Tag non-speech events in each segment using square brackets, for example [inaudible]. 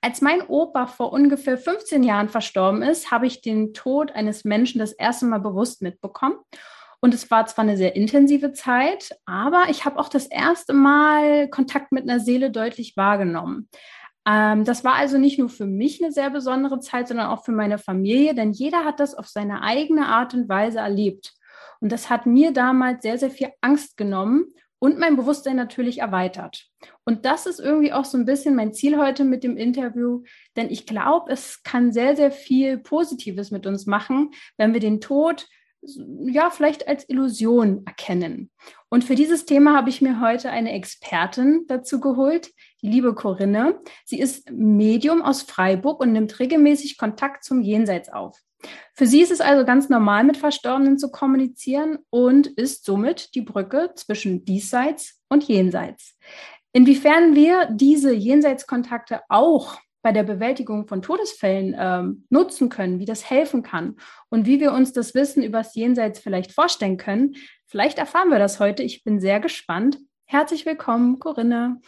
Als mein Opa vor ungefähr 15 Jahren verstorben ist, habe ich den Tod eines Menschen das erste Mal bewusst mitbekommen. Und es war zwar eine sehr intensive Zeit, aber ich habe auch das erste Mal Kontakt mit einer Seele deutlich wahrgenommen. Ähm, das war also nicht nur für mich eine sehr besondere Zeit, sondern auch für meine Familie, denn jeder hat das auf seine eigene Art und Weise erlebt. Und das hat mir damals sehr, sehr viel Angst genommen und mein Bewusstsein natürlich erweitert. Und das ist irgendwie auch so ein bisschen mein Ziel heute mit dem Interview, denn ich glaube, es kann sehr, sehr viel Positives mit uns machen, wenn wir den Tod ja vielleicht als Illusion erkennen. Und für dieses Thema habe ich mir heute eine Expertin dazu geholt, die liebe Corinne. Sie ist Medium aus Freiburg und nimmt regelmäßig Kontakt zum Jenseits auf. Für sie ist es also ganz normal, mit Verstorbenen zu kommunizieren und ist somit die Brücke zwischen diesseits und jenseits. Inwiefern wir diese Jenseitskontakte auch bei der Bewältigung von Todesfällen ähm, nutzen können, wie das helfen kann und wie wir uns das Wissen über das Jenseits vielleicht vorstellen können, vielleicht erfahren wir das heute. Ich bin sehr gespannt. Herzlich willkommen, Corinne.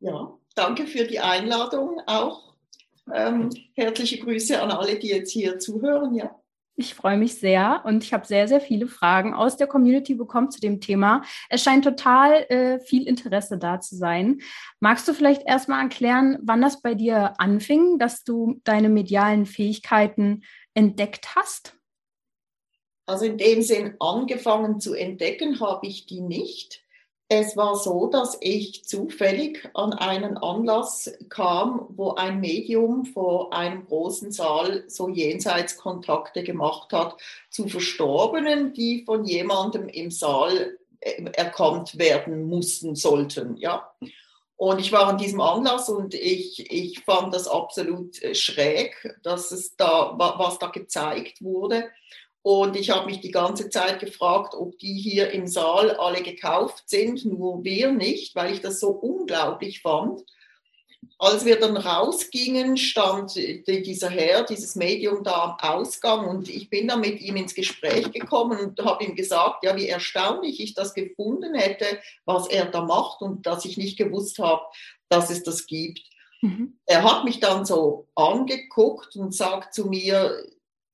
Ja, danke für die Einladung auch ähm, herzliche Grüße an alle, die jetzt hier zuhören. Ja. Ich freue mich sehr und ich habe sehr, sehr viele Fragen aus der Community bekommen zu dem Thema. Es scheint total äh, viel Interesse da zu sein. Magst du vielleicht erstmal erklären, wann das bei dir anfing, dass du deine medialen Fähigkeiten entdeckt hast? Also in dem Sinn angefangen zu entdecken habe ich die nicht. Es war so, dass ich zufällig an einen Anlass kam, wo ein Medium vor einem großen Saal so Jenseitskontakte gemacht hat zu Verstorbenen, die von jemandem im Saal äh, erkannt werden mussten, sollten. Ja. Und ich war an diesem Anlass und ich, ich fand das absolut äh, schräg, dass es da, was da gezeigt wurde. Und ich habe mich die ganze Zeit gefragt, ob die hier im Saal alle gekauft sind, nur wir nicht, weil ich das so unglaublich fand. Als wir dann rausgingen, stand dieser Herr, dieses Medium da am Ausgang und ich bin dann mit ihm ins Gespräch gekommen und habe ihm gesagt, ja, wie erstaunlich ich das gefunden hätte, was er da macht und dass ich nicht gewusst habe, dass es das gibt. Mhm. Er hat mich dann so angeguckt und sagt zu mir,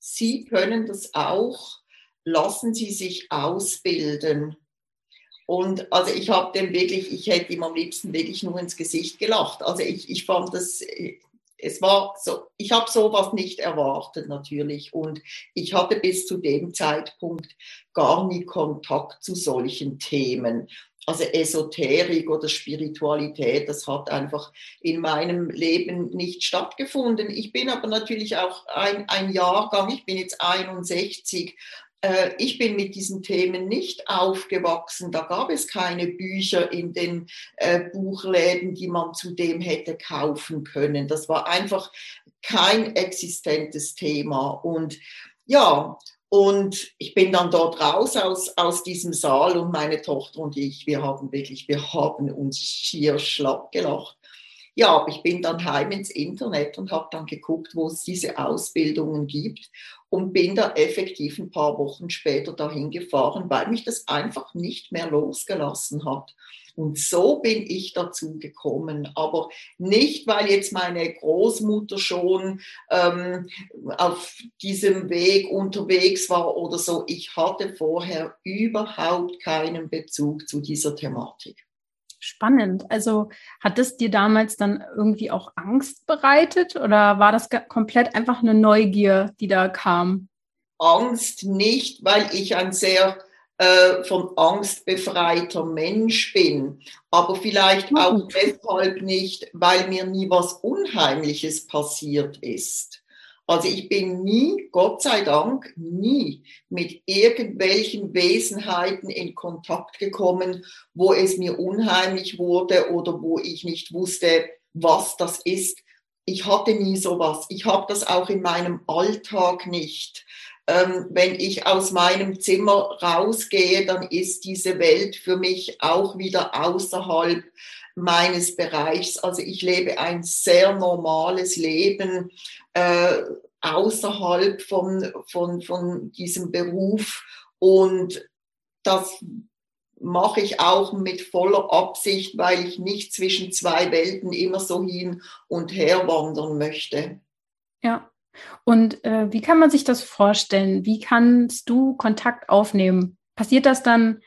Sie können das auch, lassen Sie sich ausbilden. Und also ich habe dem wirklich, ich hätte ihm am liebsten wirklich nur ins Gesicht gelacht. Also ich, ich fand das, es war so, ich habe sowas nicht erwartet natürlich. Und ich hatte bis zu dem Zeitpunkt gar nie Kontakt zu solchen Themen also Esoterik oder Spiritualität, das hat einfach in meinem Leben nicht stattgefunden. Ich bin aber natürlich auch ein, ein Jahrgang, ich bin jetzt 61, äh, ich bin mit diesen Themen nicht aufgewachsen. Da gab es keine Bücher in den äh, Buchläden, die man zudem hätte kaufen können. Das war einfach kein existentes Thema. Und ja, und ich bin dann dort raus aus, aus diesem Saal und meine Tochter und ich, wir haben wirklich, wir haben uns schier schlapp gelacht. Ja, aber ich bin dann heim ins Internet und habe dann geguckt, wo es diese Ausbildungen gibt und bin da effektiv ein paar Wochen später dahin gefahren, weil mich das einfach nicht mehr losgelassen hat. Und so bin ich dazu gekommen. Aber nicht, weil jetzt meine Großmutter schon ähm, auf diesem Weg unterwegs war oder so. Ich hatte vorher überhaupt keinen Bezug zu dieser Thematik. Spannend. Also hat es dir damals dann irgendwie auch Angst bereitet oder war das komplett einfach eine Neugier, die da kam? Angst nicht, weil ich ein sehr äh, von Angst befreiter Mensch bin. Aber vielleicht auch deshalb nicht, weil mir nie was Unheimliches passiert ist. Also ich bin nie, Gott sei Dank, nie mit irgendwelchen Wesenheiten in Kontakt gekommen, wo es mir unheimlich wurde oder wo ich nicht wusste, was das ist. Ich hatte nie sowas. Ich habe das auch in meinem Alltag nicht. Ähm, wenn ich aus meinem Zimmer rausgehe, dann ist diese Welt für mich auch wieder außerhalb meines Bereichs. Also ich lebe ein sehr normales Leben äh, außerhalb von, von, von diesem Beruf und das mache ich auch mit voller Absicht, weil ich nicht zwischen zwei Welten immer so hin und her wandern möchte. Ja. Und äh, wie kann man sich das vorstellen? Wie kannst du Kontakt aufnehmen? Passiert das dann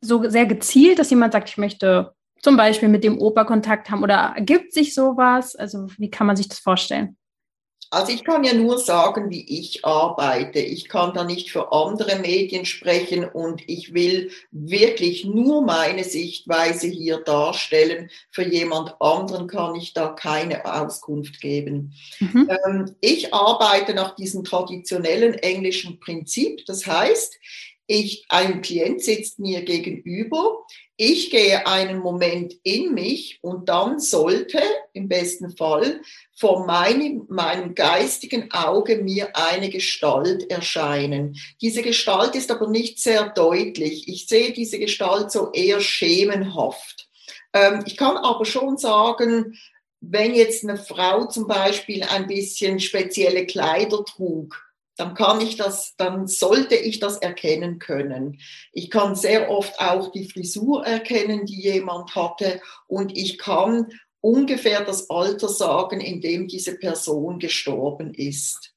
so sehr gezielt, dass jemand sagt, ich möchte zum Beispiel mit dem Opa Kontakt haben oder ergibt sich sowas? Also wie kann man sich das vorstellen? Also ich kann ja nur sagen, wie ich arbeite. Ich kann da nicht für andere Medien sprechen und ich will wirklich nur meine Sichtweise hier darstellen. Für jemand anderen kann ich da keine Auskunft geben. Mhm. Ähm, ich arbeite nach diesem traditionellen englischen Prinzip. Das heißt, ich, ein Klient sitzt mir gegenüber, ich gehe einen Moment in mich und dann sollte im besten Fall vor meinem, meinem geistigen Auge mir eine Gestalt erscheinen. Diese Gestalt ist aber nicht sehr deutlich. Ich sehe diese Gestalt so eher schemenhaft. Ähm, ich kann aber schon sagen, wenn jetzt eine Frau zum Beispiel ein bisschen spezielle Kleider trug, dann kann ich das, dann sollte ich das erkennen können. Ich kann sehr oft auch die Frisur erkennen, die jemand hatte und ich kann ungefähr das Alter sagen, in dem diese Person gestorben ist.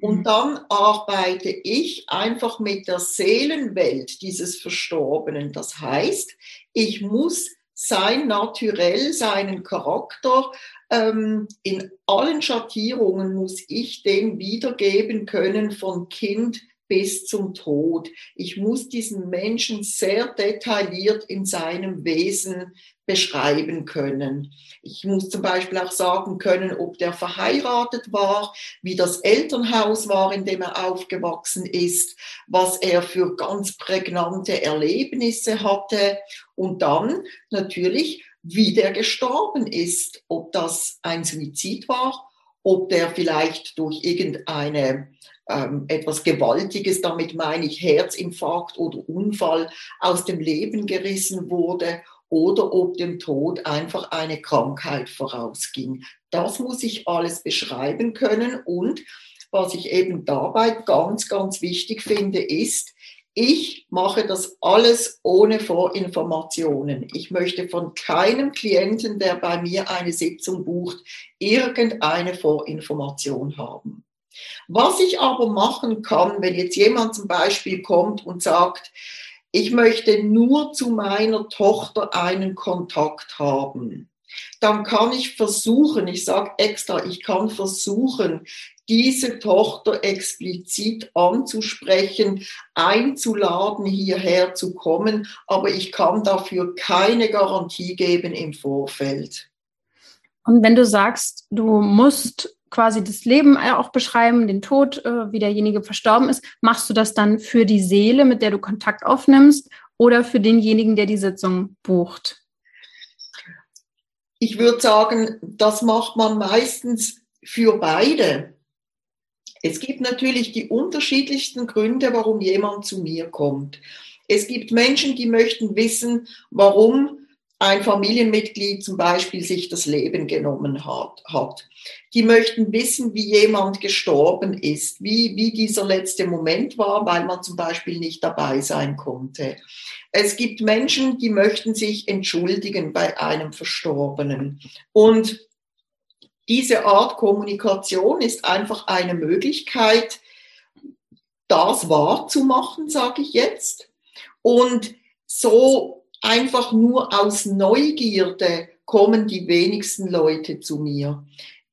Und mhm. dann arbeite ich einfach mit der Seelenwelt dieses Verstorbenen. Das heißt, ich muss sein Naturell, seinen Charakter, ähm, in allen Schattierungen muss ich den wiedergeben können von Kind bis zum Tod. Ich muss diesen Menschen sehr detailliert in seinem Wesen beschreiben können. Ich muss zum Beispiel auch sagen können, ob der verheiratet war, wie das Elternhaus war, in dem er aufgewachsen ist, was er für ganz prägnante Erlebnisse hatte und dann natürlich wie der gestorben ist, ob das ein Suizid war, ob der vielleicht durch irgendeine ähm, etwas Gewaltiges, damit meine ich Herzinfarkt oder Unfall, aus dem Leben gerissen wurde oder ob dem Tod einfach eine Krankheit vorausging. Das muss ich alles beschreiben können und was ich eben dabei ganz, ganz wichtig finde, ist, ich mache das alles ohne Vorinformationen. Ich möchte von keinem Klienten, der bei mir eine Sitzung bucht, irgendeine Vorinformation haben. Was ich aber machen kann, wenn jetzt jemand zum Beispiel kommt und sagt, ich möchte nur zu meiner Tochter einen Kontakt haben, dann kann ich versuchen, ich sage extra, ich kann versuchen, diese Tochter explizit anzusprechen, einzuladen, hierher zu kommen, aber ich kann dafür keine Garantie geben im Vorfeld. Und wenn du sagst, du musst quasi das Leben auch beschreiben, den Tod, äh, wie derjenige verstorben ist, machst du das dann für die Seele, mit der du Kontakt aufnimmst, oder für denjenigen, der die Sitzung bucht? Ich würde sagen, das macht man meistens für beide. Es gibt natürlich die unterschiedlichsten Gründe, warum jemand zu mir kommt. Es gibt Menschen, die möchten wissen, warum ein Familienmitglied zum Beispiel sich das Leben genommen hat. hat. Die möchten wissen, wie jemand gestorben ist, wie, wie dieser letzte Moment war, weil man zum Beispiel nicht dabei sein konnte. Es gibt Menschen, die möchten sich entschuldigen bei einem Verstorbenen. Und diese Art Kommunikation ist einfach eine Möglichkeit, das wahrzumachen, sage ich jetzt. Und so einfach nur aus Neugierde kommen die wenigsten Leute zu mir.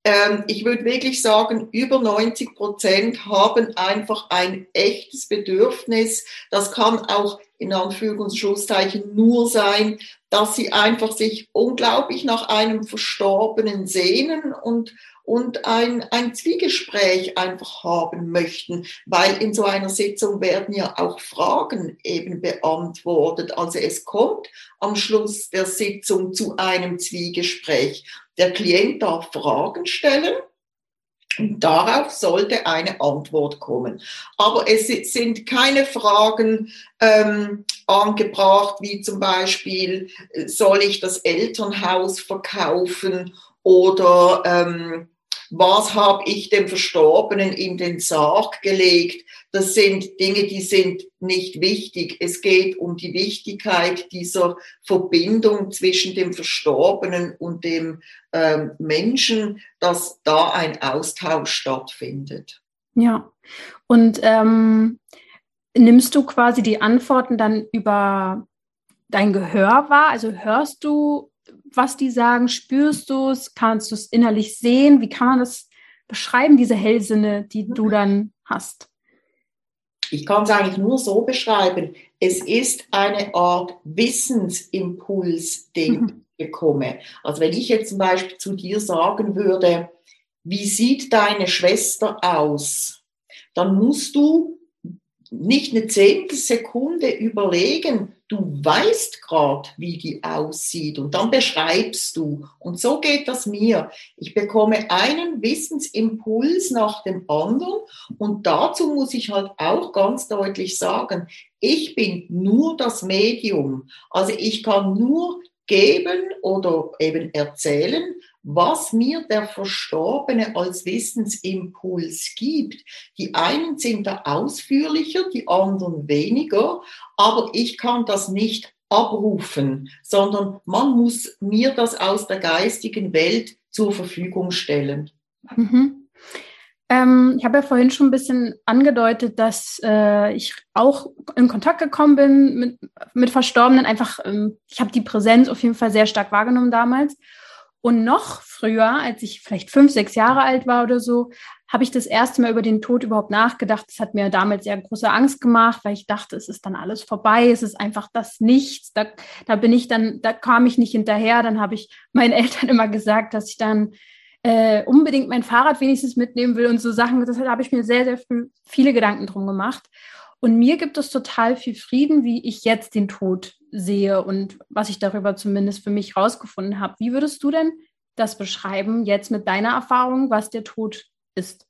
Ähm, ich würde wirklich sagen, über 90 Prozent haben einfach ein echtes Bedürfnis. Das kann auch in Anführungs- und Schlusszeichen nur sein, dass sie einfach sich unglaublich nach einem Verstorbenen sehnen und, und ein, ein Zwiegespräch einfach haben möchten, weil in so einer Sitzung werden ja auch Fragen eben beantwortet. Also es kommt am Schluss der Sitzung zu einem Zwiegespräch. Der Klient darf Fragen stellen Und darauf sollte eine Antwort kommen. Aber es sind keine Fragen ähm, angebracht, wie zum Beispiel, soll ich das Elternhaus verkaufen oder ähm, was habe ich dem Verstorbenen in den Sarg gelegt? Das sind Dinge, die sind nicht wichtig. Es geht um die Wichtigkeit dieser Verbindung zwischen dem Verstorbenen und dem ähm, Menschen, dass da ein Austausch stattfindet. Ja, und ähm, nimmst du quasi die Antworten dann über dein Gehör wahr? Also hörst du was die sagen? Spürst du es? Kannst du es innerlich sehen? Wie kann man das beschreiben, diese Hellsinne, die du dann hast? Ich kann es eigentlich nur so beschreiben. Es ist eine Art Wissensimpuls, den [laughs] ich bekomme. Also wenn ich jetzt zum Beispiel zu dir sagen würde, wie sieht deine Schwester aus? Dann musst du nicht eine Zehntelsekunde überlegen, du weißt gerade, wie die aussieht und dann beschreibst du. Und so geht das mir. Ich bekomme einen Wissensimpuls nach dem anderen und dazu muss ich halt auch ganz deutlich sagen, ich bin nur das Medium. Also ich kann nur geben oder eben erzählen, was mir der Verstorbene als Wissensimpuls gibt. Die einen sind da ausführlicher, die anderen weniger, aber ich kann das nicht abrufen, sondern man muss mir das aus der geistigen Welt zur Verfügung stellen. Mhm. Ähm, ich habe ja vorhin schon ein bisschen angedeutet, dass äh, ich auch in Kontakt gekommen bin mit, mit Verstorbenen. Einfach, ähm, ich habe die Präsenz auf jeden Fall sehr stark wahrgenommen damals. Und noch früher, als ich vielleicht fünf, sechs Jahre alt war oder so, habe ich das erste Mal über den Tod überhaupt nachgedacht. Das hat mir damals sehr große Angst gemacht, weil ich dachte, es ist dann alles vorbei, es ist einfach das Nichts. Da, da bin ich dann, da kam ich nicht hinterher. Dann habe ich meinen [laughs] Eltern immer gesagt, dass ich dann äh, unbedingt mein Fahrrad wenigstens mitnehmen will und so Sachen. Das habe ich mir sehr, sehr früh viele Gedanken drum gemacht. Und mir gibt es total viel Frieden, wie ich jetzt den Tod sehe und was ich darüber zumindest für mich rausgefunden habe. Wie würdest du denn das beschreiben, jetzt mit deiner Erfahrung, was der Tod ist?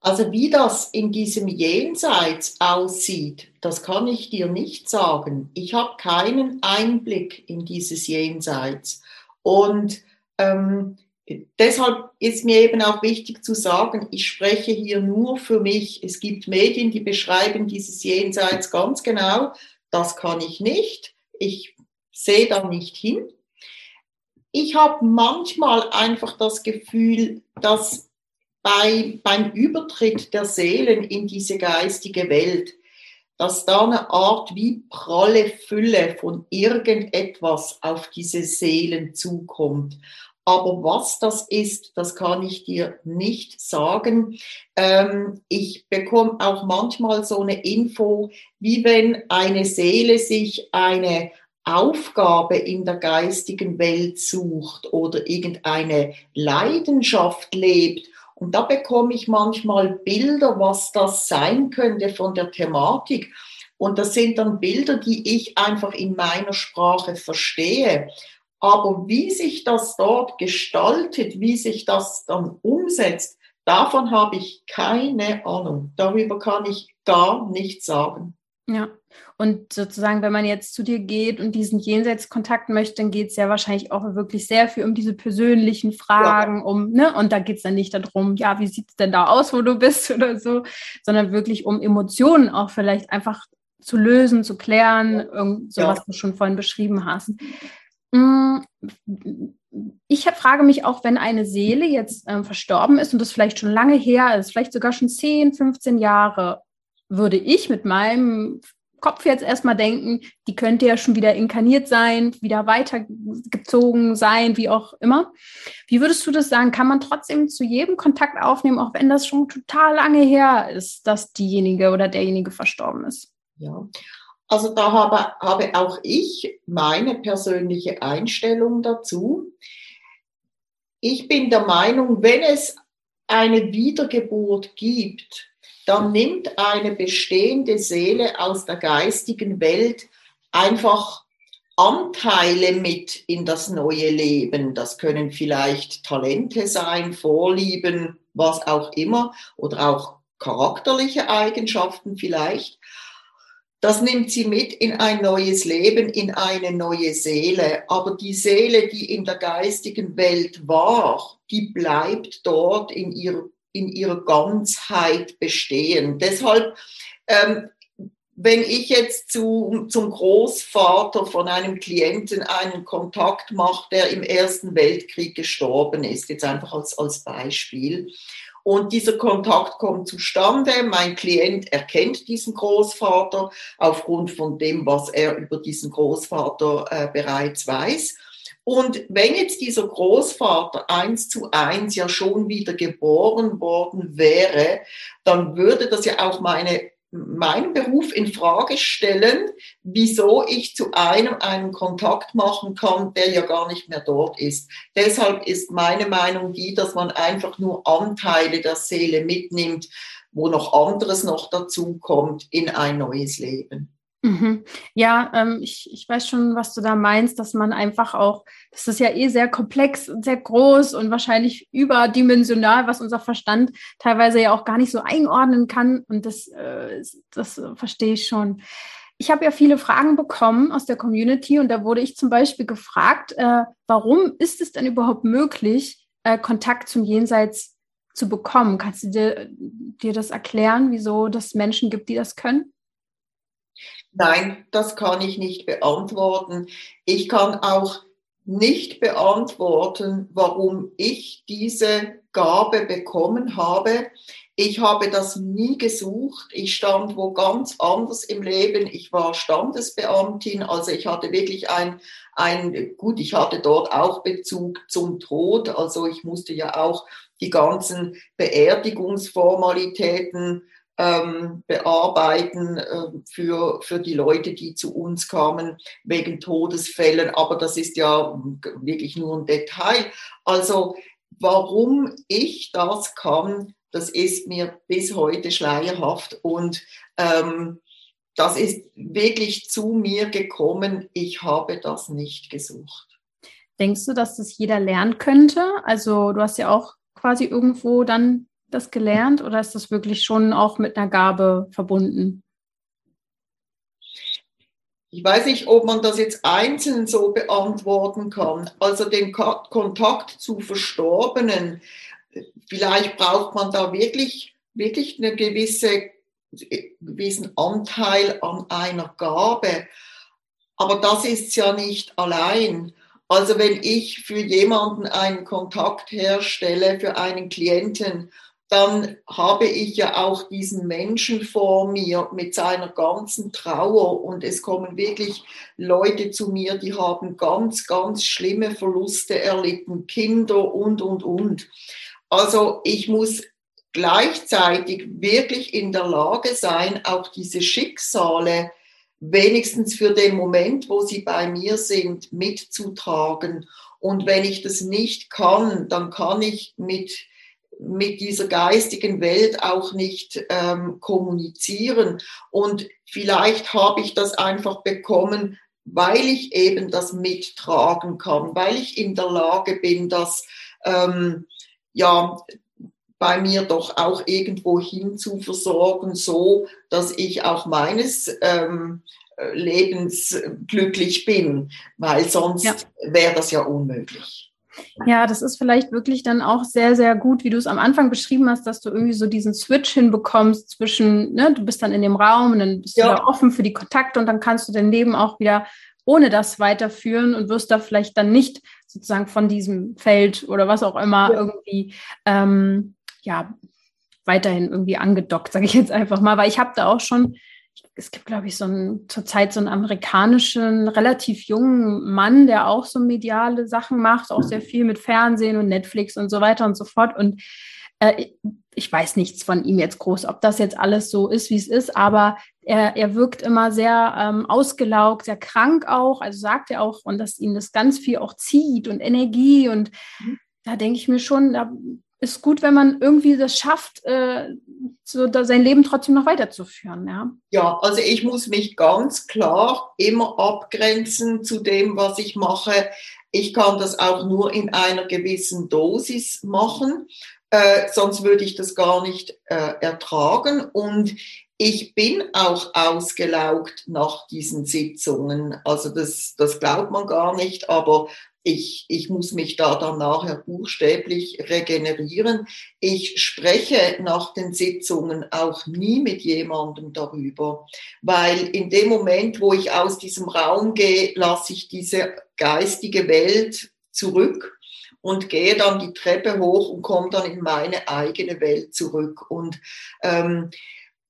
Also wie das in diesem Jenseits aussieht, das kann ich dir nicht sagen. Ich habe keinen Einblick in dieses Jenseits. Und ähm, deshalb ist mir eben auch wichtig zu sagen, ich spreche hier nur für mich. Es gibt Medien, die beschreiben dieses Jenseits ganz genau. Das kann ich nicht. Ich sehe da nicht hin. Ich habe manchmal einfach das Gefühl, dass bei, beim Übertritt der Seelen in diese geistige Welt, dass da eine Art wie pralle Fülle von irgendetwas auf diese Seelen zukommt. Aber was das ist, das kann ich dir nicht sagen. Ähm, ich bekomme auch manchmal so eine Info, wie wenn eine Seele sich eine Aufgabe in der geistigen Welt sucht oder irgendeine Leidenschaft lebt. Und da bekomme ich manchmal Bilder, was das sein könnte von der Thematik. Und das sind dann Bilder, die ich einfach in meiner Sprache verstehe. Aber wie sich das dort gestaltet, wie sich das dann umsetzt, davon habe ich keine Ahnung. Darüber kann ich gar nichts sagen. Ja, und sozusagen, wenn man jetzt zu dir geht und diesen Jenseitskontakt möchte, dann geht es ja wahrscheinlich auch wirklich sehr viel um diese persönlichen Fragen, ja. um, ne, und da geht es dann nicht darum, ja, wie sieht es denn da aus, wo du bist [laughs] oder so, sondern wirklich um Emotionen auch vielleicht einfach zu lösen, zu klären, irgend so, ja. was du schon vorhin beschrieben hast. Mm, ich frage mich auch, wenn eine Seele jetzt ähm, verstorben ist und das vielleicht schon lange her ist, vielleicht sogar schon 10, 15 Jahre, würde ich mit meinem Kopf jetzt erstmal denken, die könnte ja schon wieder inkarniert sein, wieder weitergezogen sein, wie auch immer. Wie würdest du das sagen? Kann man trotzdem zu jedem Kontakt aufnehmen, auch wenn das schon total lange her ist, dass diejenige oder derjenige verstorben ist? Ja, also da habe, habe auch ich meine persönliche Einstellung dazu. Ich bin der Meinung, wenn es eine Wiedergeburt gibt, dann nimmt eine bestehende Seele aus der geistigen Welt einfach Anteile mit in das neue Leben. Das können vielleicht Talente sein, Vorlieben, was auch immer, oder auch charakterliche Eigenschaften vielleicht. Das nimmt sie mit in ein neues Leben, in eine neue Seele. Aber die Seele, die in der geistigen Welt war, die bleibt dort in ihrer, in ihrer Ganzheit bestehen. Deshalb ähm, wenn ich jetzt zu, zum Großvater von einem Klienten einen Kontakt mache, der im Ersten Weltkrieg gestorben ist, jetzt einfach als, als Beispiel, und dieser Kontakt kommt zustande, mein Klient erkennt diesen Großvater aufgrund von dem, was er über diesen Großvater äh, bereits weiß. Und wenn jetzt dieser Großvater eins zu eins ja schon wieder geboren worden wäre, dann würde das ja auch meine meinen Beruf in Frage stellen, wieso ich zu einem einen Kontakt machen kann, der ja gar nicht mehr dort ist. Deshalb ist meine Meinung die, dass man einfach nur Anteile der Seele mitnimmt, wo noch anderes noch dazu kommt in ein neues Leben. Mhm. Ja, ähm, ich, ich weiß schon, was du da meinst, dass man einfach auch, das ist ja eh sehr komplex und sehr groß und wahrscheinlich überdimensional, was unser Verstand teilweise ja auch gar nicht so einordnen kann. Und das, äh, das verstehe ich schon. Ich habe ja viele Fragen bekommen aus der Community und da wurde ich zum Beispiel gefragt, äh, warum ist es denn überhaupt möglich, äh, Kontakt zum Jenseits zu bekommen? Kannst du dir, dir das erklären, wieso das Menschen gibt, die das können? Nein, das kann ich nicht beantworten. Ich kann auch nicht beantworten, warum ich diese Gabe bekommen habe. Ich habe das nie gesucht. Ich stand wo ganz anders im Leben. Ich war Standesbeamtin, also ich hatte wirklich ein, ein, gut, ich hatte dort auch Bezug zum Tod. Also ich musste ja auch die ganzen Beerdigungsformalitäten ähm, bearbeiten äh, für, für die Leute, die zu uns kamen wegen Todesfällen. Aber das ist ja wirklich nur ein Detail. Also warum ich das kann, das ist mir bis heute schleierhaft und ähm, das ist wirklich zu mir gekommen. Ich habe das nicht gesucht. Denkst du, dass das jeder lernen könnte? Also du hast ja auch quasi irgendwo dann das gelernt oder ist das wirklich schon auch mit einer Gabe verbunden? Ich weiß nicht, ob man das jetzt einzeln so beantworten kann. Also den Kontakt zu Verstorbenen, vielleicht braucht man da wirklich, wirklich eine gewisse, gewissen Anteil an einer Gabe. Aber das ist ja nicht allein. Also wenn ich für jemanden einen Kontakt herstelle, für einen Klienten, dann habe ich ja auch diesen Menschen vor mir mit seiner ganzen Trauer und es kommen wirklich Leute zu mir, die haben ganz, ganz schlimme Verluste erlitten, Kinder und, und, und. Also ich muss gleichzeitig wirklich in der Lage sein, auch diese Schicksale wenigstens für den Moment, wo sie bei mir sind, mitzutragen. Und wenn ich das nicht kann, dann kann ich mit mit dieser geistigen Welt auch nicht ähm, kommunizieren. Und vielleicht habe ich das einfach bekommen, weil ich eben das mittragen kann, weil ich in der Lage bin, das ähm, ja bei mir doch auch irgendwo hin zu versorgen, so dass ich auch meines ähm, Lebens glücklich bin, weil sonst ja. wäre das ja unmöglich. Ja, das ist vielleicht wirklich dann auch sehr, sehr gut, wie du es am Anfang beschrieben hast, dass du irgendwie so diesen Switch hinbekommst zwischen, ne, du bist dann in dem Raum und dann bist ja. du da offen für die Kontakte und dann kannst du dein Leben auch wieder ohne das weiterführen und wirst da vielleicht dann nicht sozusagen von diesem Feld oder was auch immer ja. irgendwie, ähm, ja, weiterhin irgendwie angedockt, sage ich jetzt einfach mal, weil ich habe da auch schon es gibt, glaube ich, so einen, zurzeit so einen amerikanischen, relativ jungen Mann, der auch so mediale Sachen macht, auch sehr viel mit Fernsehen und Netflix und so weiter und so fort. Und äh, ich weiß nichts von ihm jetzt groß, ob das jetzt alles so ist, wie es ist, aber er, er wirkt immer sehr ähm, ausgelaugt, sehr krank auch. Also sagt er auch, und dass ihn das ganz viel auch zieht und Energie. Und mhm. da denke ich mir schon, da ist gut, wenn man irgendwie das schafft, äh, so, sein Leben trotzdem noch weiterzuführen. Ja? ja, also ich muss mich ganz klar immer abgrenzen zu dem, was ich mache. Ich kann das auch nur in einer gewissen Dosis machen, äh, sonst würde ich das gar nicht äh, ertragen. Und ich bin auch ausgelaugt nach diesen Sitzungen. Also das, das glaubt man gar nicht, aber ich, ich muss mich da dann nachher buchstäblich regenerieren. Ich spreche nach den Sitzungen auch nie mit jemandem darüber, weil in dem Moment, wo ich aus diesem Raum gehe, lasse ich diese geistige Welt zurück und gehe dann die Treppe hoch und komme dann in meine eigene Welt zurück. Und ähm,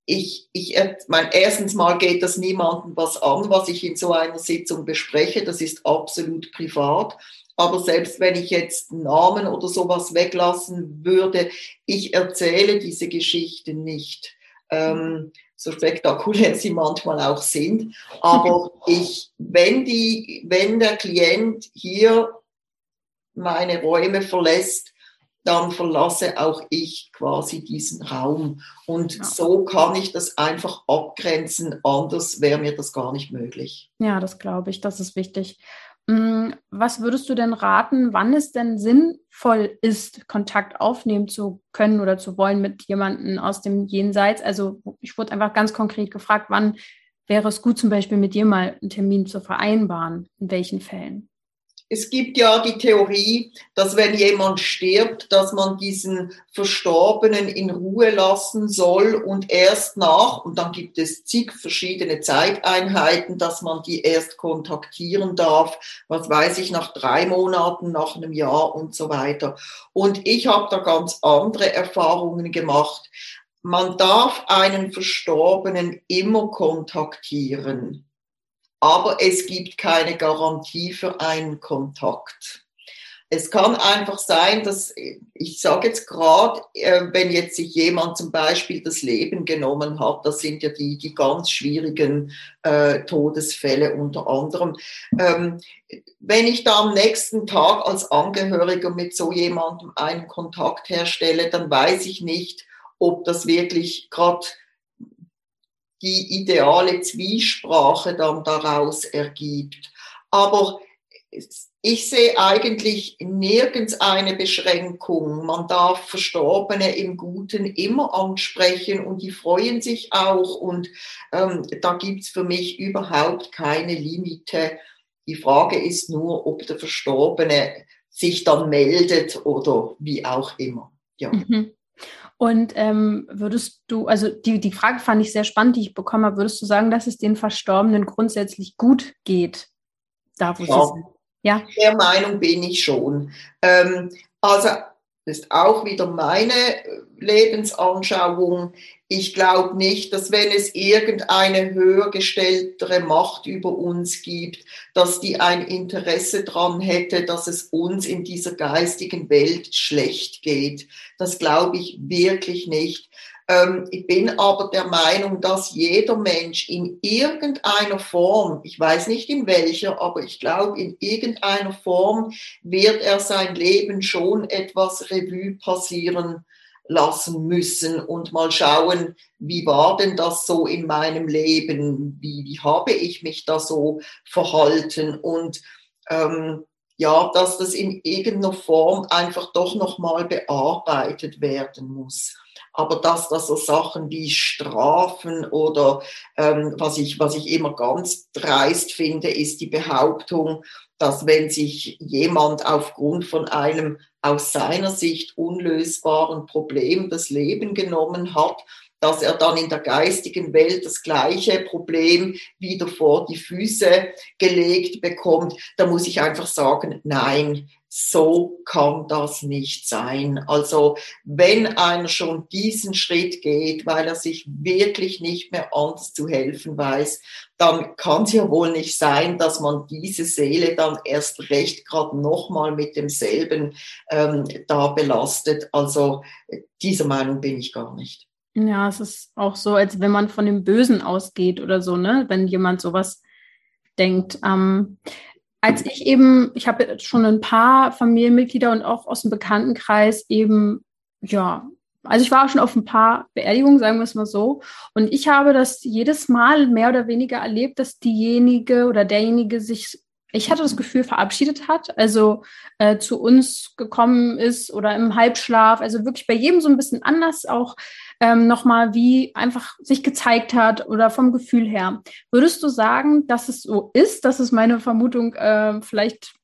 ich, ich, mein, erstens mal geht das niemandem was an, was ich in so einer Sitzung bespreche. Das ist absolut privat. Aber selbst wenn ich jetzt Namen oder sowas weglassen würde, ich erzähle diese Geschichten nicht. Ähm, so spektakulär sie manchmal auch sind. Aber [laughs] ich, wenn die, wenn der Klient hier meine Räume verlässt, dann verlasse auch ich quasi diesen Raum. Und ja. so kann ich das einfach abgrenzen. Anders wäre mir das gar nicht möglich. Ja, das glaube ich. Das ist wichtig. Mm, was würdest du denn raten, wann es denn sinnvoll ist, Kontakt aufnehmen zu können oder zu wollen mit jemandem aus dem Jenseits? Also ich wurde einfach ganz konkret gefragt, wann wäre es gut, zum Beispiel mit dir mal einen Termin zu vereinbaren? In welchen Fällen? Es gibt ja die Theorie, dass wenn jemand stirbt, dass man diesen Verstorbenen in Ruhe lassen soll und erst nach, und dann gibt es zig verschiedene Zeiteinheiten, dass man die erst kontaktieren darf, was weiß ich, nach drei Monaten, nach einem Jahr und so weiter. Und ich habe da ganz andere Erfahrungen gemacht. Man darf einen Verstorbenen immer kontaktieren aber es gibt keine Garantie für einen Kontakt. Es kann einfach sein, dass, ich sage jetzt gerade, äh, wenn jetzt sich jemand zum Beispiel das Leben genommen hat, das sind ja die, die ganz schwierigen äh, Todesfälle unter anderem. Ähm, wenn ich da am nächsten Tag als Angehöriger mit so jemandem einen Kontakt herstelle, dann weiß ich nicht, ob das wirklich gerade die ideale Zwiesprache dann daraus ergibt. Aber ich sehe eigentlich nirgends eine Beschränkung. Man darf Verstorbene im Guten immer ansprechen und die freuen sich auch. Und ähm, da gibt's für mich überhaupt keine Limite. Die Frage ist nur, ob der Verstorbene sich dann meldet oder wie auch immer. Ja. Mhm. Und ähm, würdest du, also die, die Frage fand ich sehr spannend, die ich bekommen habe, würdest du sagen, dass es den Verstorbenen grundsätzlich gut geht? Da, wo ja. sie sind? Ja. Der Meinung bin ich schon. Ähm, also das ist auch wieder meine Lebensanschauung. Ich glaube nicht, dass wenn es irgendeine höher gestelltere Macht über uns gibt, dass die ein Interesse daran hätte, dass es uns in dieser geistigen Welt schlecht geht. Das glaube ich wirklich nicht. Ähm, ich bin aber der Meinung, dass jeder Mensch in irgendeiner Form, ich weiß nicht in welcher, aber ich glaube, in irgendeiner Form wird er sein Leben schon etwas Revue passieren lassen müssen und mal schauen, wie war denn das so in meinem Leben? Wie, wie habe ich mich da so verhalten? Und ähm, ja, dass das in irgendeiner Form einfach doch nochmal bearbeitet werden muss. Aber dass das so Sachen wie Strafen oder ähm, was, ich, was ich immer ganz dreist finde, ist die Behauptung, dass wenn sich jemand aufgrund von einem aus seiner Sicht unlösbaren Problem das Leben genommen hat, dass er dann in der geistigen Welt das gleiche Problem wieder vor die Füße gelegt bekommt, da muss ich einfach sagen, nein, so kann das nicht sein. Also wenn einer schon diesen Schritt geht, weil er sich wirklich nicht mehr anders zu helfen weiß, dann kann es ja wohl nicht sein, dass man diese Seele dann erst recht gerade nochmal mit demselben ähm, da belastet. Also dieser Meinung bin ich gar nicht. Ja, es ist auch so, als wenn man von dem Bösen ausgeht oder so, ne? Wenn jemand sowas denkt. Ähm, als ich eben, ich habe schon ein paar Familienmitglieder und auch aus dem Bekanntenkreis eben ja, also ich war schon auf ein paar Beerdigungen, sagen wir es mal so. Und ich habe das jedes Mal mehr oder weniger erlebt, dass diejenige oder derjenige sich, ich hatte das Gefühl, verabschiedet hat, also äh, zu uns gekommen ist oder im Halbschlaf, also wirklich bei jedem so ein bisschen anders auch ähm, nochmal wie einfach sich gezeigt hat oder vom Gefühl her. Würdest du sagen, dass es so ist? Das ist meine Vermutung, äh, vielleicht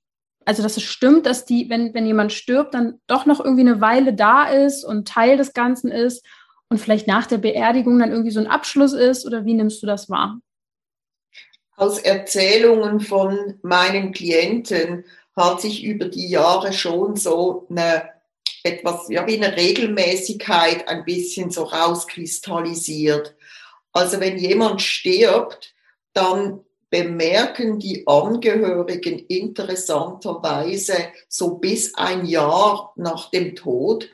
also dass es stimmt, dass die, wenn, wenn jemand stirbt, dann doch noch irgendwie eine Weile da ist und Teil des Ganzen ist und vielleicht nach der Beerdigung dann irgendwie so ein Abschluss ist oder wie nimmst du das wahr? Aus Erzählungen von meinen Klienten hat sich über die Jahre schon so eine etwas, ja, wie eine Regelmäßigkeit ein bisschen so rauskristallisiert. Also wenn jemand stirbt, dann bemerken die Angehörigen interessanterweise so bis ein Jahr nach dem Tod,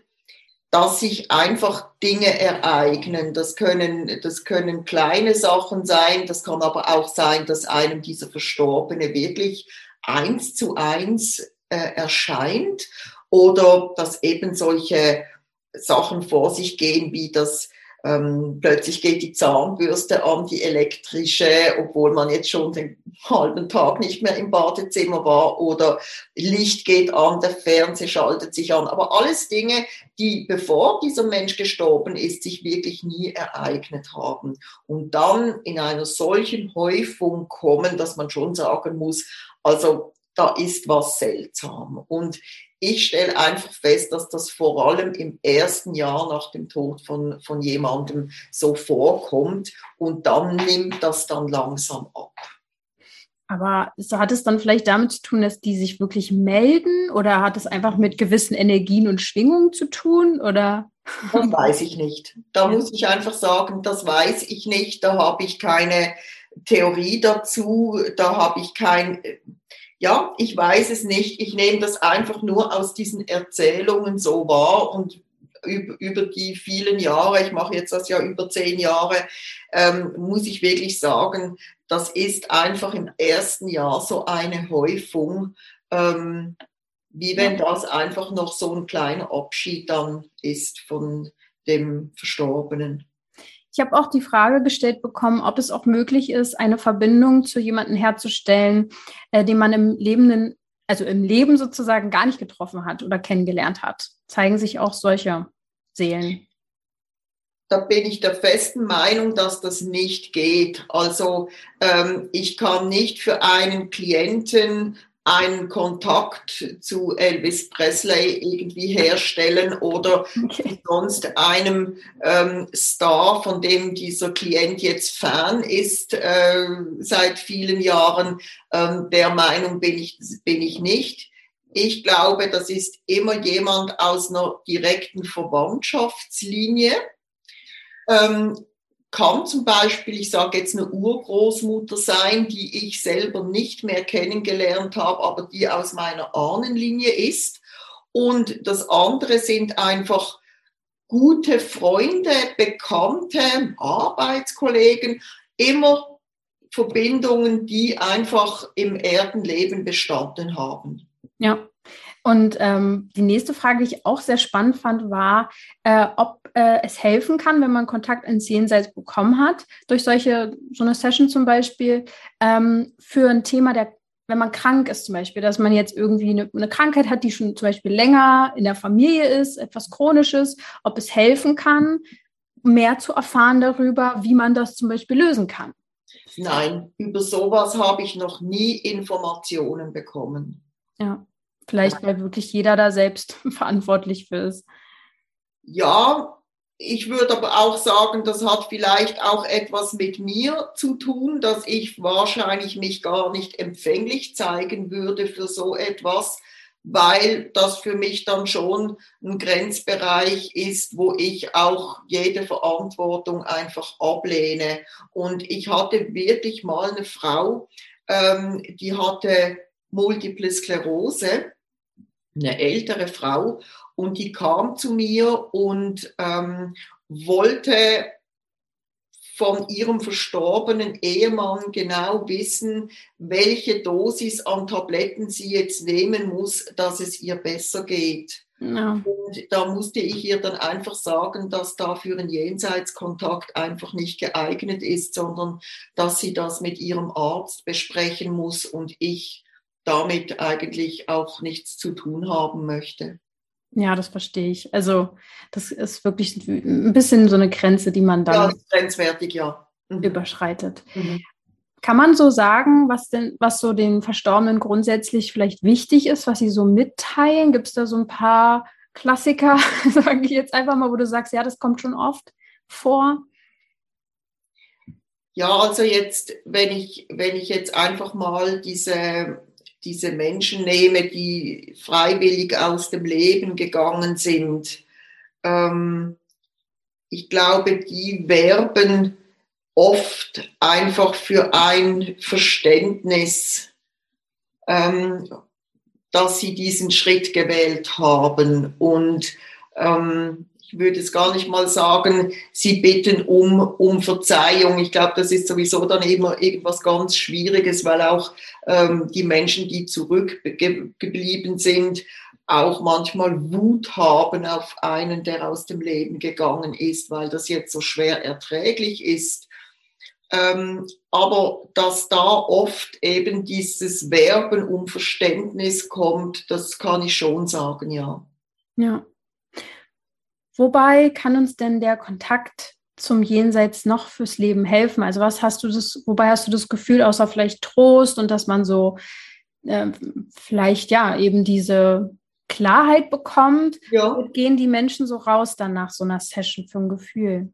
dass sich einfach Dinge ereignen. Das können, das können kleine Sachen sein, das kann aber auch sein, dass einem dieser Verstorbene wirklich eins zu eins äh, erscheint oder dass eben solche Sachen vor sich gehen, wie das ähm, plötzlich geht die Zahnbürste an, die elektrische, obwohl man jetzt schon den halben Tag nicht mehr im Badezimmer war oder Licht geht an, der Fernseher schaltet sich an. Aber alles Dinge, die bevor dieser Mensch gestorben ist, sich wirklich nie ereignet haben. Und dann in einer solchen Häufung kommen, dass man schon sagen muss, also da ist was seltsam. Und ich stelle einfach fest, dass das vor allem im ersten Jahr nach dem Tod von, von jemandem so vorkommt und dann nimmt das dann langsam ab. Aber hat es dann vielleicht damit zu tun, dass die sich wirklich melden oder hat es einfach mit gewissen Energien und Schwingungen zu tun oder? Das weiß ich nicht. Da muss ich einfach sagen, das weiß ich nicht. Da habe ich keine Theorie dazu. Da habe ich kein, ja, ich weiß es nicht. Ich nehme das einfach nur aus diesen Erzählungen so wahr und über, die vielen Jahre, ich mache jetzt das ja über zehn Jahre, ähm, muss ich wirklich sagen, das ist einfach im ersten Jahr so eine Häufung, ähm, wie wenn das einfach noch so ein kleiner Abschied dann ist von dem Verstorbenen. Ich habe auch die Frage gestellt bekommen, ob es auch möglich ist, eine Verbindung zu jemandem herzustellen, äh, den man im Lebenden, also im Leben sozusagen gar nicht getroffen hat oder kennengelernt hat. Zeigen sich auch solche Seelen. Da bin ich der festen Meinung, dass das nicht geht. Also ähm, ich kann nicht für einen Klienten einen Kontakt zu Elvis Presley irgendwie herstellen oder okay. sonst einem ähm, Star, von dem dieser Klient jetzt Fan ist äh, seit vielen Jahren. Ähm, der Meinung bin ich, bin ich nicht. Ich glaube, das ist immer jemand aus einer direkten Verwandtschaftslinie. Ähm, kann zum Beispiel, ich sage jetzt eine Urgroßmutter sein, die ich selber nicht mehr kennengelernt habe, aber die aus meiner Ahnenlinie ist. Und das andere sind einfach gute Freunde, Bekannte, Arbeitskollegen, immer Verbindungen, die einfach im Erdenleben bestanden haben. Ja, und ähm, die nächste Frage, die ich auch sehr spannend fand, war, äh, ob äh, es helfen kann, wenn man Kontakt ins Jenseits bekommen hat, durch solche, so eine Session zum Beispiel, ähm, für ein Thema der wenn man krank ist zum Beispiel, dass man jetzt irgendwie eine, eine, Krankheit hat, die schon zum Beispiel länger in der Familie ist, etwas Chronisches, ob es helfen kann, mehr zu erfahren darüber, wie man das zum Beispiel lösen kann. Nein, über sowas habe ich noch nie Informationen bekommen. Ja. Vielleicht, weil wirklich jeder da selbst [laughs] verantwortlich für ist. Ja, ich würde aber auch sagen, das hat vielleicht auch etwas mit mir zu tun, dass ich wahrscheinlich mich gar nicht empfänglich zeigen würde für so etwas, weil das für mich dann schon ein Grenzbereich ist, wo ich auch jede Verantwortung einfach ablehne. Und ich hatte wirklich mal eine Frau, ähm, die hatte Multiple Sklerose eine ältere Frau und die kam zu mir und ähm, wollte von ihrem verstorbenen Ehemann genau wissen, welche Dosis an Tabletten sie jetzt nehmen muss, dass es ihr besser geht. Ja. Und da musste ich ihr dann einfach sagen, dass da für einen Jenseitskontakt einfach nicht geeignet ist, sondern dass sie das mit ihrem Arzt besprechen muss und ich damit eigentlich auch nichts zu tun haben möchte. Ja, das verstehe ich. Also das ist wirklich ein bisschen so eine Grenze, die man dann ja, grenzwertig, ja. Mhm. überschreitet. Mhm. Kann man so sagen, was denn, was so den Verstorbenen grundsätzlich vielleicht wichtig ist, was sie so mitteilen? Gibt es da so ein paar Klassiker, [laughs] sage ich jetzt einfach mal, wo du sagst, ja, das kommt schon oft vor? Ja, also jetzt, wenn ich, wenn ich jetzt einfach mal diese diese Menschen nehme, die freiwillig aus dem Leben gegangen sind. Ähm, ich glaube, die werben oft einfach für ein Verständnis, ähm, dass sie diesen Schritt gewählt haben. Und ähm, ich würde es gar nicht mal sagen, sie bitten um, um Verzeihung. Ich glaube, das ist sowieso dann immer irgendwas ganz Schwieriges, weil auch ähm, die Menschen, die zurückgeblieben sind, auch manchmal Wut haben auf einen, der aus dem Leben gegangen ist, weil das jetzt so schwer erträglich ist. Ähm, aber dass da oft eben dieses Werben um Verständnis kommt, das kann ich schon sagen, ja. Ja. Wobei kann uns denn der Kontakt zum Jenseits noch fürs Leben helfen? Also was hast du das, wobei hast du das Gefühl, außer vielleicht Trost und dass man so äh, vielleicht ja eben diese Klarheit bekommt, ja. gehen die Menschen so raus dann nach so einer Session für ein Gefühl?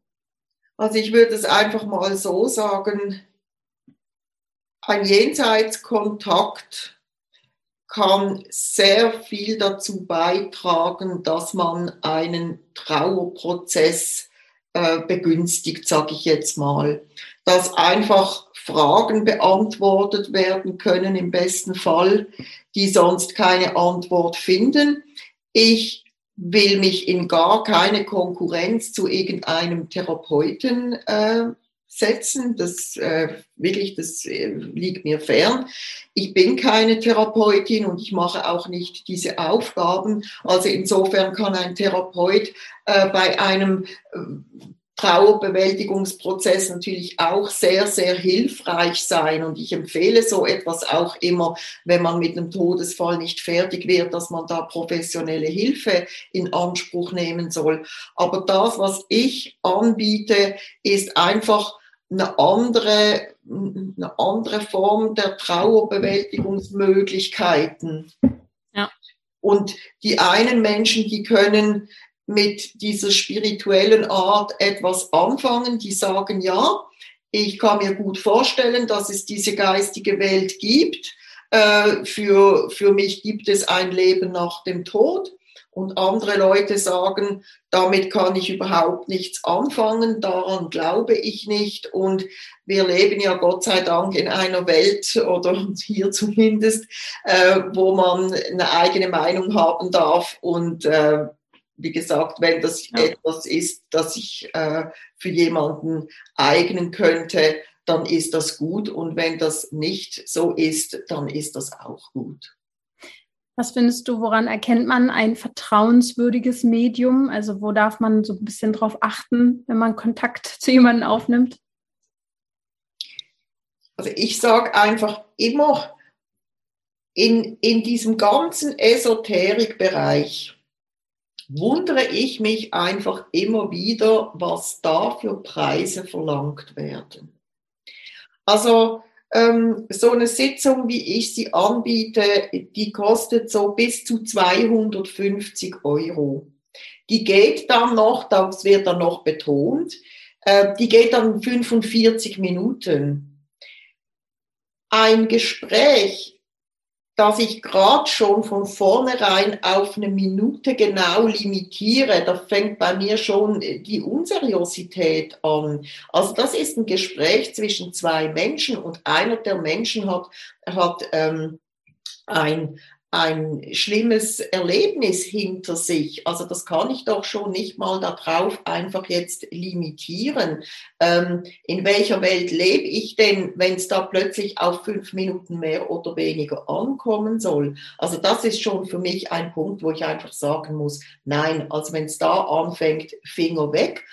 Also ich würde es einfach mal so sagen, ein Jenseitskontakt kann sehr viel dazu beitragen, dass man einen Trauerprozess äh, begünstigt, sage ich jetzt mal. Dass einfach Fragen beantwortet werden können, im besten Fall, die sonst keine Antwort finden. Ich will mich in gar keine Konkurrenz zu irgendeinem Therapeuten äh, setzen. Das äh, wirklich, das äh, liegt mir fern. Ich bin keine Therapeutin und ich mache auch nicht diese Aufgaben. Also insofern kann ein Therapeut äh, bei einem äh, Trauerbewältigungsprozess natürlich auch sehr, sehr hilfreich sein. Und ich empfehle so etwas auch immer, wenn man mit einem Todesfall nicht fertig wird, dass man da professionelle Hilfe in Anspruch nehmen soll. Aber das, was ich anbiete, ist einfach eine andere, eine andere Form der Trauerbewältigungsmöglichkeiten. Ja. Und die einen Menschen, die können mit dieser spirituellen Art etwas anfangen, die sagen, ja, ich kann mir gut vorstellen, dass es diese geistige Welt gibt. Äh, für, für mich gibt es ein Leben nach dem Tod. Und andere Leute sagen, damit kann ich überhaupt nichts anfangen, daran glaube ich nicht. Und wir leben ja Gott sei Dank in einer Welt oder [laughs] hier zumindest, äh, wo man eine eigene Meinung haben darf. Und äh, wie gesagt, wenn das ja. etwas ist, das ich äh, für jemanden eignen könnte, dann ist das gut. Und wenn das nicht so ist, dann ist das auch gut. Was findest du, woran erkennt man ein vertrauenswürdiges Medium? Also wo darf man so ein bisschen drauf achten, wenn man Kontakt zu jemandem aufnimmt? Also ich sage einfach immer, in, in diesem ganzen Esoterikbereich wundere ich mich einfach immer wieder, was da für Preise verlangt werden. Also ähm, so eine Sitzung, wie ich sie anbiete, die kostet so bis zu 250 Euro. Die geht dann noch, das wird dann noch betont, äh, die geht dann 45 Minuten. Ein Gespräch dass ich gerade schon von vornherein auf eine Minute genau limitiere, da fängt bei mir schon die Unseriosität an. Also das ist ein Gespräch zwischen zwei Menschen und einer der Menschen hat, hat ähm, ein, ein schlimmes Erlebnis hinter sich. Also das kann ich doch schon nicht mal darauf einfach jetzt limitieren. Ähm, in welcher Welt lebe ich denn, wenn es da plötzlich auf fünf Minuten mehr oder weniger ankommen soll? Also das ist schon für mich ein Punkt, wo ich einfach sagen muss, nein, also wenn es da anfängt, Finger weg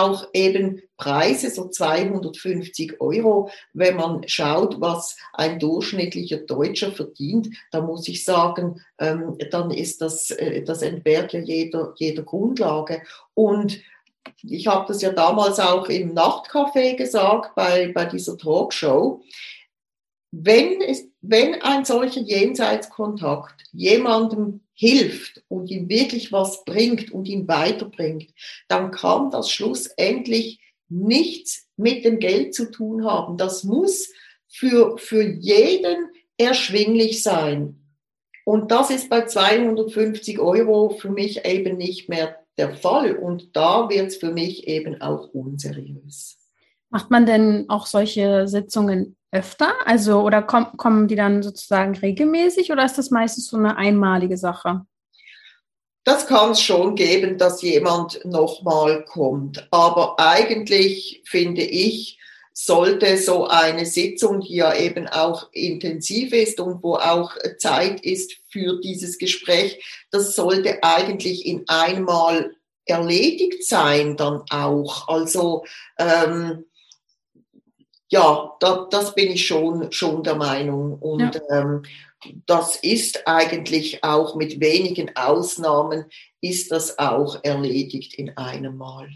auch eben Preise, so 250 Euro. Wenn man schaut, was ein durchschnittlicher Deutscher verdient, da muss ich sagen, ähm, dann ist das, äh, das entbehrt ja jeder, jeder Grundlage. Und ich habe das ja damals auch im Nachtcafé gesagt, bei, bei dieser Talkshow. Wenn, es, wenn ein solcher Jenseitskontakt jemandem hilft und ihm wirklich was bringt und ihn weiterbringt, dann kann das schlussendlich nichts mit dem Geld zu tun haben. Das muss für, für jeden erschwinglich sein. Und das ist bei 250 Euro für mich eben nicht mehr der Fall. Und da wird es für mich eben auch unseriös. Macht man denn auch solche Sitzungen öfter? Also, oder komm, kommen die dann sozusagen regelmäßig oder ist das meistens so eine einmalige Sache? Das kann es schon geben, dass jemand nochmal kommt. Aber eigentlich finde ich, sollte so eine Sitzung, die ja eben auch intensiv ist und wo auch Zeit ist für dieses Gespräch, das sollte eigentlich in einmal erledigt sein dann auch. Also ähm, ja, da, das bin ich schon, schon der Meinung. Und ja. ähm, das ist eigentlich auch mit wenigen Ausnahmen, ist das auch erledigt in einem Mal.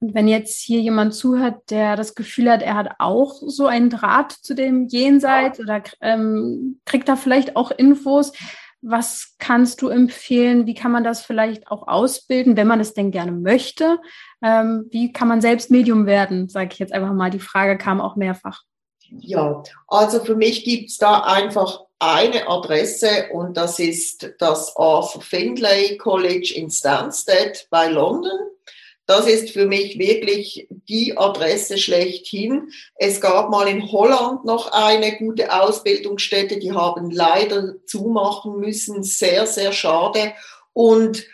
Und wenn jetzt hier jemand zuhört, der das Gefühl hat, er hat auch so einen Draht zu dem Jenseits oder ähm, kriegt da vielleicht auch Infos, was kannst du empfehlen? Wie kann man das vielleicht auch ausbilden, wenn man es denn gerne möchte? Ähm, wie kann man selbst Medium werden, sage ich jetzt einfach mal. Die Frage kam auch mehrfach. Ja, also für mich gibt es da einfach eine Adresse und das ist das Arthur Findlay College in Stansted bei London. Das ist für mich wirklich die Adresse schlechthin. Es gab mal in Holland noch eine gute Ausbildungsstätte, die haben leider zumachen müssen. Sehr, sehr schade. Und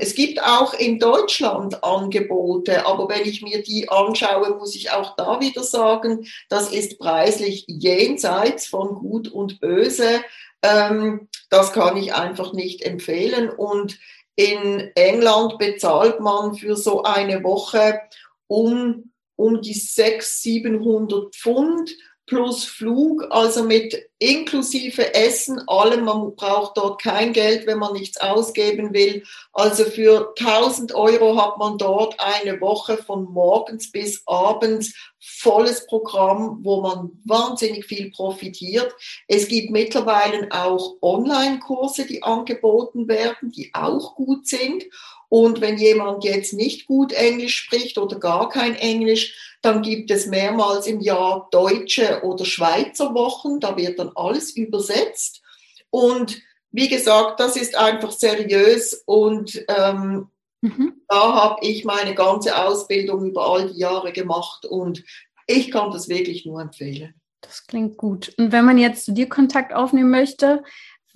es gibt auch in Deutschland Angebote, aber wenn ich mir die anschaue, muss ich auch da wieder sagen, das ist preislich jenseits von Gut und Böse. Ähm, das kann ich einfach nicht empfehlen. Und in England bezahlt man für so eine Woche um, um die 600, 700 Pfund plus Flug, also mit inklusive Essen, allem. Man braucht dort kein Geld, wenn man nichts ausgeben will. Also für 1000 Euro hat man dort eine Woche von morgens bis abends volles Programm, wo man wahnsinnig viel profitiert. Es gibt mittlerweile auch Online-Kurse, die angeboten werden, die auch gut sind. Und wenn jemand jetzt nicht gut Englisch spricht oder gar kein Englisch, dann gibt es mehrmals im Jahr deutsche oder Schweizer Wochen. Da wird dann alles übersetzt. Und wie gesagt, das ist einfach seriös und ähm, mhm. da habe ich meine ganze Ausbildung über all die Jahre gemacht und ich kann das wirklich nur empfehlen. Das klingt gut. Und wenn man jetzt zu dir Kontakt aufnehmen möchte,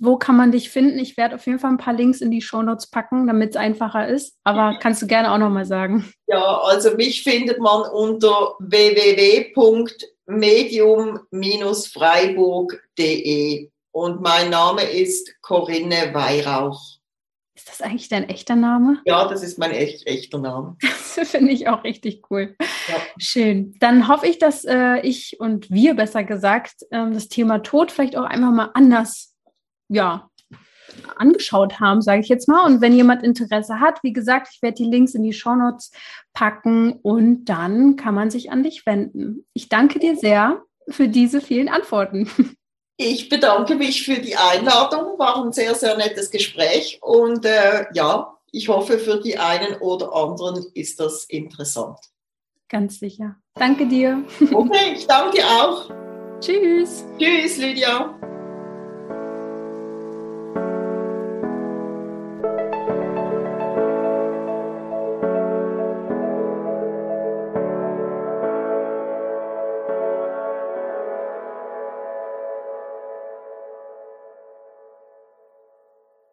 wo kann man dich finden? Ich werde auf jeden Fall ein paar Links in die Shownotes packen, damit es einfacher ist. Aber kannst du gerne auch nochmal sagen. Ja, also mich findet man unter www.medium-freiburg.de und mein Name ist Corinne Weihrauch. Ist das eigentlich dein echter Name? Ja, das ist mein echt, echter Name. [laughs] Das finde ich auch richtig cool. Ja. Schön. Dann hoffe ich, dass äh, ich und wir besser gesagt äh, das Thema Tod vielleicht auch einfach mal anders ja, angeschaut haben, sage ich jetzt mal. Und wenn jemand Interesse hat, wie gesagt, ich werde die Links in die Shownotes packen und dann kann man sich an dich wenden. Ich danke dir sehr für diese vielen Antworten. [laughs] Ich bedanke mich für die Einladung, war ein sehr, sehr nettes Gespräch und äh, ja, ich hoffe, für die einen oder anderen ist das interessant. Ganz sicher. Danke dir. [laughs] Okay, ich danke dir auch. Tschüss. Tschüss, Lydia.